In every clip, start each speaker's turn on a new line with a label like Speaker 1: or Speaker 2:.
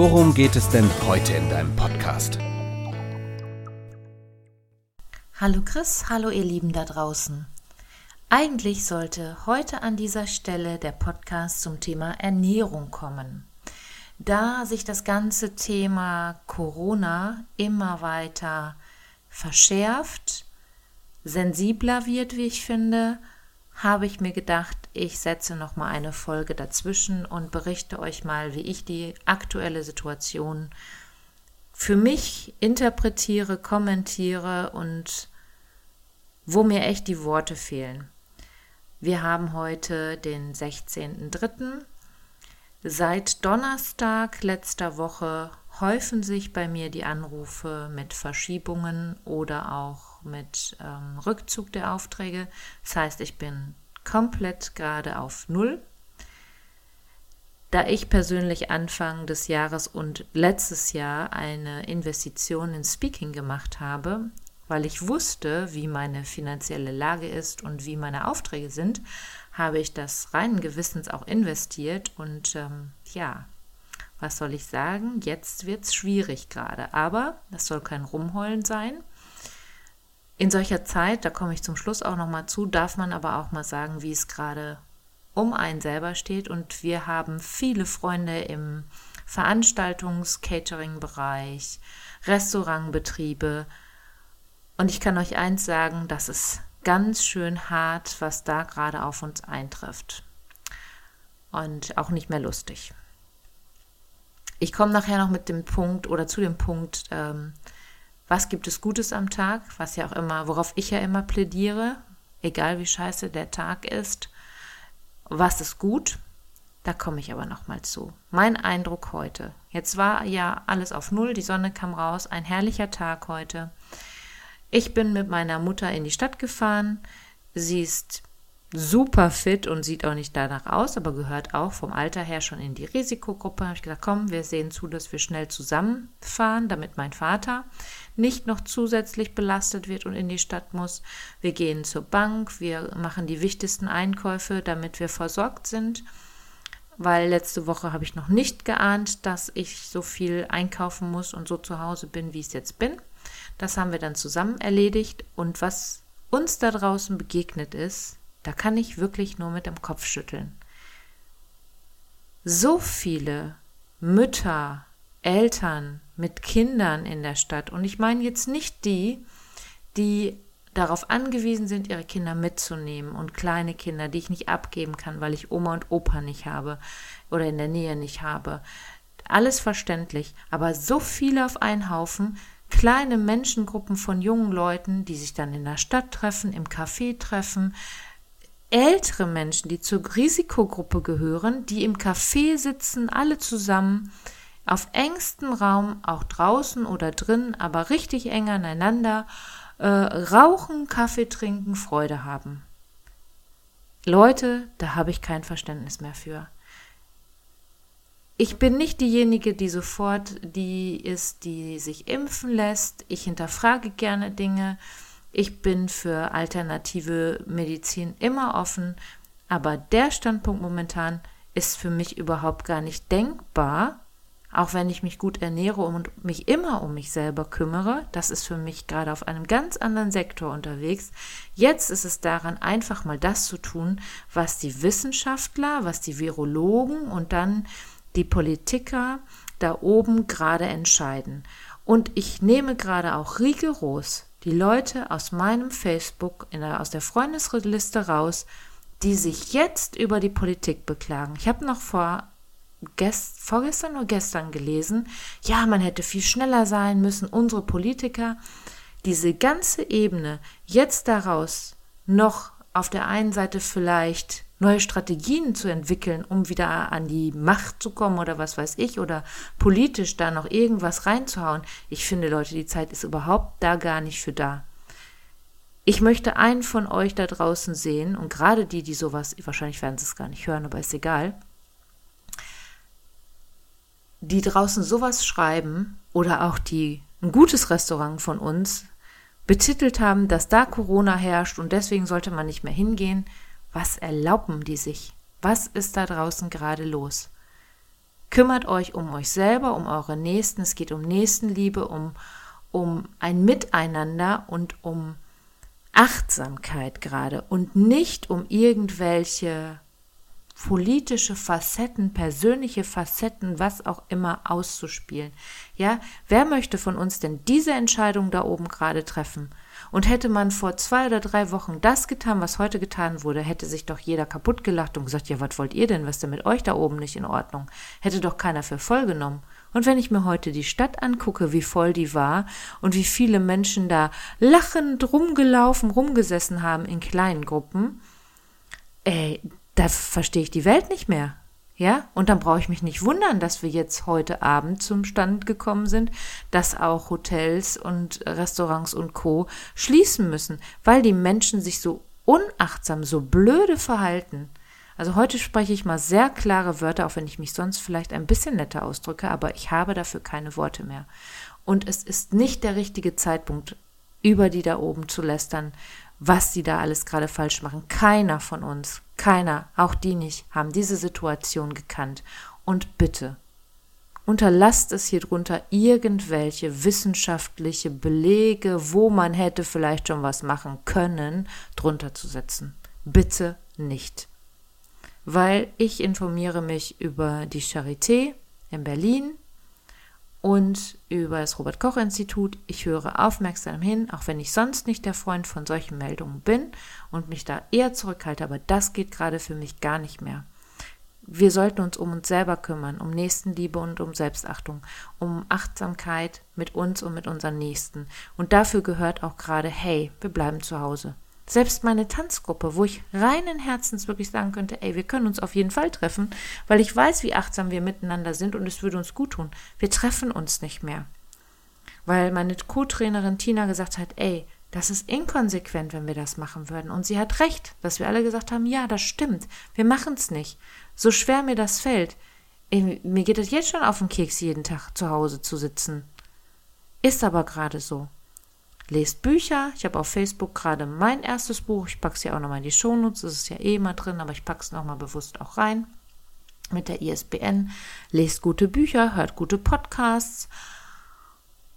Speaker 1: worum geht es denn heute in deinem Podcast?
Speaker 2: Hallo Chris, hallo ihr Lieben da draußen. Eigentlich sollte heute an dieser Stelle der Podcast zum Thema Ernährung kommen. Da sich das ganze Thema Corona immer weiter verschärft, sensibler wird, wie ich finde, habe ich mir gedacht, ich setze noch mal eine Folge dazwischen und berichte euch mal, wie ich die aktuelle Situation für mich interpretiere, kommentiere und wo mir echt die Worte fehlen. Wir haben heute den 16.03. Seit Donnerstag letzter Woche häufen sich bei mir die Anrufe mit Verschiebungen oder auch mit ähm, Rückzug der Aufträge. Das heißt, ich bin komplett gerade auf Null. Da ich persönlich Anfang des Jahres und letztes Jahr eine Investition in Speaking gemacht habe, weil ich wusste, wie meine finanzielle Lage ist und wie meine Aufträge sind, habe ich das reinen Gewissens auch investiert und ähm, ja, was soll ich sagen? Jetzt wird es schwierig gerade, aber das soll kein Rumheulen sein. In solcher Zeit, da komme ich zum Schluss auch nochmal zu, darf man aber auch mal sagen, wie es gerade um einen selber steht. Und wir haben viele Freunde im Veranstaltungs-, Catering-Bereich, Restaurantbetriebe, und ich kann euch eins sagen, das ist ganz schön hart, was da gerade auf uns eintrifft. Und auch nicht mehr lustig. Ich komme nachher noch mit dem Punkt oder zu dem Punkt, ähm, was gibt es Gutes am Tag, was ja auch immer, worauf ich ja immer plädiere, egal wie scheiße der Tag ist, was ist gut, da komme ich aber noch mal zu. Mein Eindruck heute. Jetzt war ja alles auf Null, die Sonne kam raus, ein herrlicher Tag heute. Ich bin mit meiner Mutter in die Stadt gefahren. Sie ist super fit und sieht auch nicht danach aus, aber gehört auch vom Alter her schon in die Risikogruppe. Habe ich gesagt, komm, wir sehen zu, dass wir schnell zusammenfahren, damit mein Vater nicht noch zusätzlich belastet wird und in die Stadt muss. Wir gehen zur Bank, wir machen die wichtigsten Einkäufe, damit wir versorgt sind. Weil letzte Woche habe ich noch nicht geahnt, dass ich so viel einkaufen muss und so zu Hause bin, wie ich es jetzt bin. Das haben wir dann zusammen erledigt und was uns da draußen begegnet ist, da kann ich wirklich nur mit dem Kopf schütteln. So viele Mütter, Eltern mit Kindern in der Stadt und ich meine jetzt nicht die, die darauf angewiesen sind, ihre Kinder mitzunehmen und kleine Kinder, die ich nicht abgeben kann, weil ich Oma und Opa nicht habe oder in der Nähe nicht habe. Alles verständlich, aber so viele auf einen Haufen, kleine Menschengruppen von jungen Leuten, die sich dann in der Stadt treffen, im Café treffen, ältere Menschen, die zur Risikogruppe gehören, die im Café sitzen, alle zusammen, auf engstem Raum, auch draußen oder drin, aber richtig eng aneinander, äh, rauchen, Kaffee trinken, Freude haben. Leute, da habe ich kein Verständnis mehr für ich bin nicht diejenige, die sofort die ist, die sich impfen lässt. Ich hinterfrage gerne Dinge. Ich bin für alternative Medizin immer offen. Aber der Standpunkt momentan ist für mich überhaupt gar nicht denkbar. Auch wenn ich mich gut ernähre und mich immer um mich selber kümmere, das ist für mich gerade auf einem ganz anderen Sektor unterwegs. Jetzt ist es daran, einfach mal das zu tun, was die Wissenschaftler, was die Virologen und dann die Politiker da oben gerade entscheiden. Und ich nehme gerade auch rigoros die Leute aus meinem Facebook, der, aus der Freundesliste raus, die sich jetzt über die Politik beklagen. Ich habe noch vor gest, vorgestern oder gestern gelesen, ja, man hätte viel schneller sein müssen, unsere Politiker. Diese ganze Ebene jetzt daraus noch auf der einen Seite vielleicht neue Strategien zu entwickeln, um wieder an die Macht zu kommen oder was weiß ich, oder politisch da noch irgendwas reinzuhauen. Ich finde, Leute, die Zeit ist überhaupt da gar nicht für da. Ich möchte einen von euch da draußen sehen, und gerade die, die sowas, wahrscheinlich werden sie es gar nicht hören, aber ist egal, die draußen sowas schreiben oder auch die ein gutes Restaurant von uns betitelt haben, dass da Corona herrscht und deswegen sollte man nicht mehr hingehen. Was erlauben die sich? Was ist da draußen gerade los? Kümmert euch um euch selber, um eure Nächsten. Es geht um Nächstenliebe, um, um ein Miteinander und um Achtsamkeit gerade und nicht um irgendwelche politische Facetten, persönliche Facetten, was auch immer auszuspielen. Ja, wer möchte von uns denn diese Entscheidung da oben gerade treffen? Und hätte man vor zwei oder drei Wochen das getan, was heute getan wurde, hätte sich doch jeder kaputt gelacht und gesagt, ja, was wollt ihr denn? Was ist denn mit euch da oben nicht in Ordnung? Hätte doch keiner für voll genommen. Und wenn ich mir heute die Stadt angucke, wie voll die war und wie viele Menschen da lachend rumgelaufen, rumgesessen haben in kleinen Gruppen, ey, da verstehe ich die Welt nicht mehr. Ja, und dann brauche ich mich nicht wundern, dass wir jetzt heute Abend zum Stand gekommen sind, dass auch Hotels und Restaurants und Co. schließen müssen, weil die Menschen sich so unachtsam, so blöde verhalten. Also heute spreche ich mal sehr klare Wörter, auch wenn ich mich sonst vielleicht ein bisschen netter ausdrücke, aber ich habe dafür keine Worte mehr. Und es ist nicht der richtige Zeitpunkt, über die da oben zu lästern, was die da alles gerade falsch machen. Keiner von uns, keiner, auch die nicht, haben diese Situation gekannt. Und bitte, unterlasst es hier drunter irgendwelche wissenschaftliche Belege, wo man hätte vielleicht schon was machen können, drunter zu setzen. Bitte nicht. Weil ich informiere mich über die Charité in Berlin, und über das Robert Koch Institut. Ich höre aufmerksam hin, auch wenn ich sonst nicht der Freund von solchen Meldungen bin und mich da eher zurückhalte, aber das geht gerade für mich gar nicht mehr. Wir sollten uns um uns selber kümmern, um Nächstenliebe und um Selbstachtung, um Achtsamkeit mit uns und mit unseren Nächsten. Und dafür gehört auch gerade, hey, wir bleiben zu Hause. Selbst meine Tanzgruppe, wo ich reinen Herzens wirklich sagen könnte, ey, wir können uns auf jeden Fall treffen, weil ich weiß, wie achtsam wir miteinander sind und es würde uns gut tun. Wir treffen uns nicht mehr. Weil meine Co-Trainerin Tina gesagt hat, ey, das ist inkonsequent, wenn wir das machen würden. Und sie hat recht, dass wir alle gesagt haben, ja, das stimmt, wir machen es nicht. So schwer mir das fällt. Mir geht es jetzt schon auf den Keks, jeden Tag zu Hause zu sitzen. Ist aber gerade so lest Bücher. Ich habe auf Facebook gerade mein erstes Buch. Ich packe es ja auch nochmal in die Shownotes. Das ist ja eh immer drin, aber ich packe es nochmal bewusst auch rein. Mit der ISBN. Lest gute Bücher, hört gute Podcasts.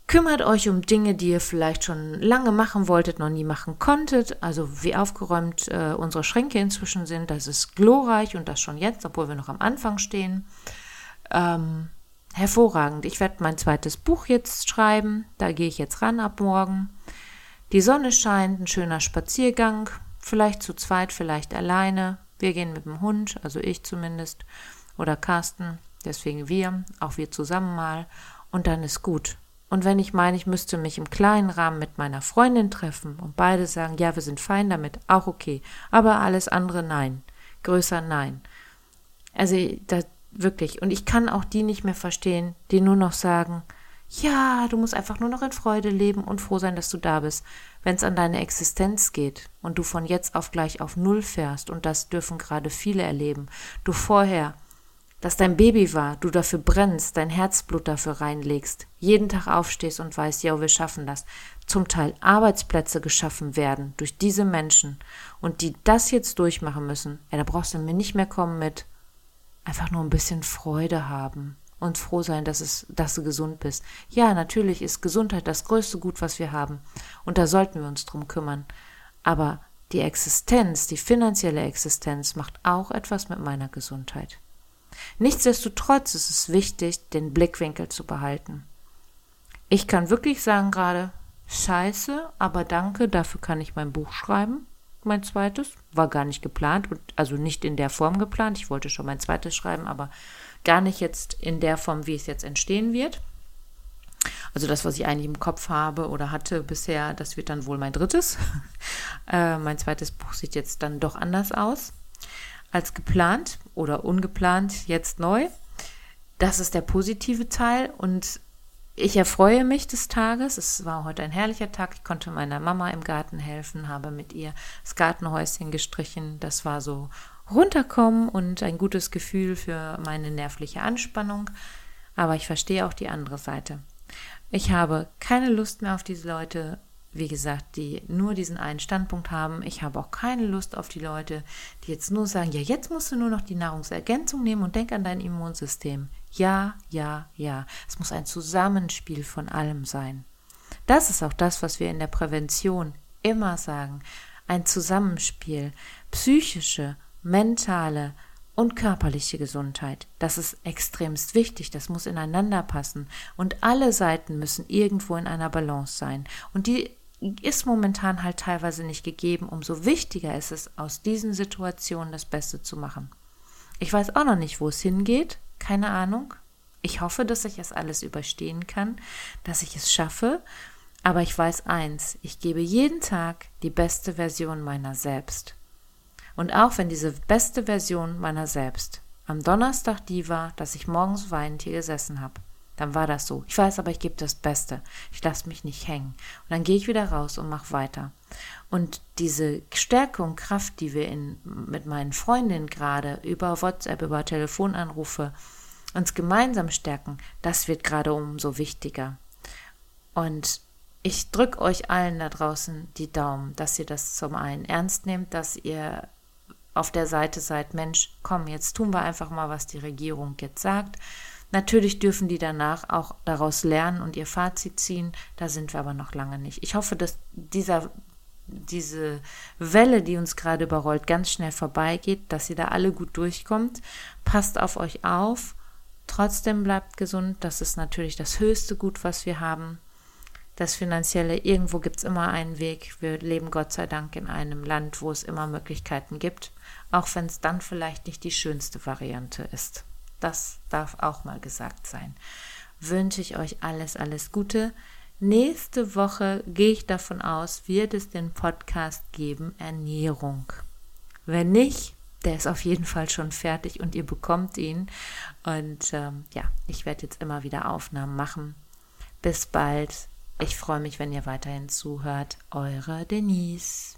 Speaker 2: Kümmert euch um Dinge, die ihr vielleicht schon lange machen wolltet, noch nie machen konntet. Also wie aufgeräumt äh, unsere Schränke inzwischen sind. Das ist glorreich und das schon jetzt, obwohl wir noch am Anfang stehen. Ähm, hervorragend. Ich werde mein zweites Buch jetzt schreiben. Da gehe ich jetzt ran ab morgen. Die Sonne scheint, ein schöner Spaziergang, vielleicht zu zweit, vielleicht alleine. Wir gehen mit dem Hund, also ich zumindest, oder Carsten, deswegen wir, auch wir zusammen mal, und dann ist gut. Und wenn ich meine, ich müsste mich im kleinen Rahmen mit meiner Freundin treffen und beide sagen, ja, wir sind fein damit, auch okay, aber alles andere nein, größer nein. Also da, wirklich, und ich kann auch die nicht mehr verstehen, die nur noch sagen, ja, du musst einfach nur noch in Freude leben und froh sein, dass du da bist. Wenn es an deine Existenz geht und du von jetzt auf gleich auf Null fährst, und das dürfen gerade viele erleben, du vorher, dass dein Baby war, du dafür brennst, dein Herzblut dafür reinlegst, jeden Tag aufstehst und weißt, ja, wir schaffen das, zum Teil Arbeitsplätze geschaffen werden durch diese Menschen und die das jetzt durchmachen müssen, ja, da brauchst du mir nicht mehr kommen mit einfach nur ein bisschen Freude haben und froh sein, dass, es, dass du gesund bist. Ja, natürlich ist Gesundheit das größte Gut, was wir haben. Und da sollten wir uns drum kümmern. Aber die Existenz, die finanzielle Existenz macht auch etwas mit meiner Gesundheit. Nichtsdestotrotz ist es wichtig, den Blickwinkel zu behalten. Ich kann wirklich sagen gerade, scheiße, aber danke, dafür kann ich mein Buch schreiben, mein zweites. War gar nicht geplant, also nicht in der Form geplant. Ich wollte schon mein zweites schreiben, aber Gar nicht jetzt in der Form, wie es jetzt entstehen wird. Also das, was ich eigentlich im Kopf habe oder hatte bisher, das wird dann wohl mein drittes. äh, mein zweites Buch sieht jetzt dann doch anders aus. als geplant oder ungeplant jetzt neu. Das ist der positive Teil und ich erfreue mich des Tages. Es war heute ein herrlicher Tag. Ich konnte meiner Mama im Garten helfen, habe mit ihr das Gartenhäuschen gestrichen. Das war so runterkommen und ein gutes Gefühl für meine nervliche Anspannung. Aber ich verstehe auch die andere Seite. Ich habe keine Lust mehr auf diese Leute, wie gesagt, die nur diesen einen Standpunkt haben. Ich habe auch keine Lust auf die Leute, die jetzt nur sagen, ja, jetzt musst du nur noch die Nahrungsergänzung nehmen und denk an dein Immunsystem. Ja, ja, ja. Es muss ein Zusammenspiel von allem sein. Das ist auch das, was wir in der Prävention immer sagen. Ein Zusammenspiel. Psychische, mentale und körperliche Gesundheit. Das ist extremst wichtig, das muss ineinander passen und alle Seiten müssen irgendwo in einer Balance sein. Und die ist momentan halt teilweise nicht gegeben. Umso wichtiger ist es, aus diesen Situationen das Beste zu machen. Ich weiß auch noch nicht, wo es hingeht, keine Ahnung. Ich hoffe, dass ich es alles überstehen kann, dass ich es schaffe. Aber ich weiß eins, ich gebe jeden Tag die beste Version meiner selbst. Und auch wenn diese beste Version meiner selbst am Donnerstag die war, dass ich morgens weinend hier gesessen habe, dann war das so. Ich weiß aber, ich gebe das Beste. Ich lasse mich nicht hängen. Und dann gehe ich wieder raus und mache weiter. Und diese Stärke und Kraft, die wir in, mit meinen Freundinnen gerade über WhatsApp, über Telefonanrufe uns gemeinsam stärken, das wird gerade umso wichtiger. Und ich drücke euch allen da draußen die Daumen, dass ihr das zum einen ernst nehmt, dass ihr auf der Seite seid, Mensch, komm, jetzt tun wir einfach mal, was die Regierung jetzt sagt. Natürlich dürfen die danach auch daraus lernen und ihr Fazit ziehen. Da sind wir aber noch lange nicht. Ich hoffe, dass dieser, diese Welle, die uns gerade überrollt, ganz schnell vorbeigeht, dass ihr da alle gut durchkommt. Passt auf euch auf. Trotzdem bleibt gesund. Das ist natürlich das höchste Gut, was wir haben das Finanzielle, irgendwo gibt es immer einen Weg. Wir leben Gott sei Dank in einem Land, wo es immer Möglichkeiten gibt, auch wenn es dann vielleicht nicht die schönste Variante ist. Das darf auch mal gesagt sein. Wünsche ich euch alles, alles Gute. Nächste Woche gehe ich davon aus, wird es den Podcast geben Ernährung. Wenn nicht, der ist auf jeden Fall schon fertig und ihr bekommt ihn. Und ähm, ja, ich werde jetzt immer wieder Aufnahmen machen. Bis bald. Ich freue mich, wenn ihr weiterhin zuhört. Eure Denise.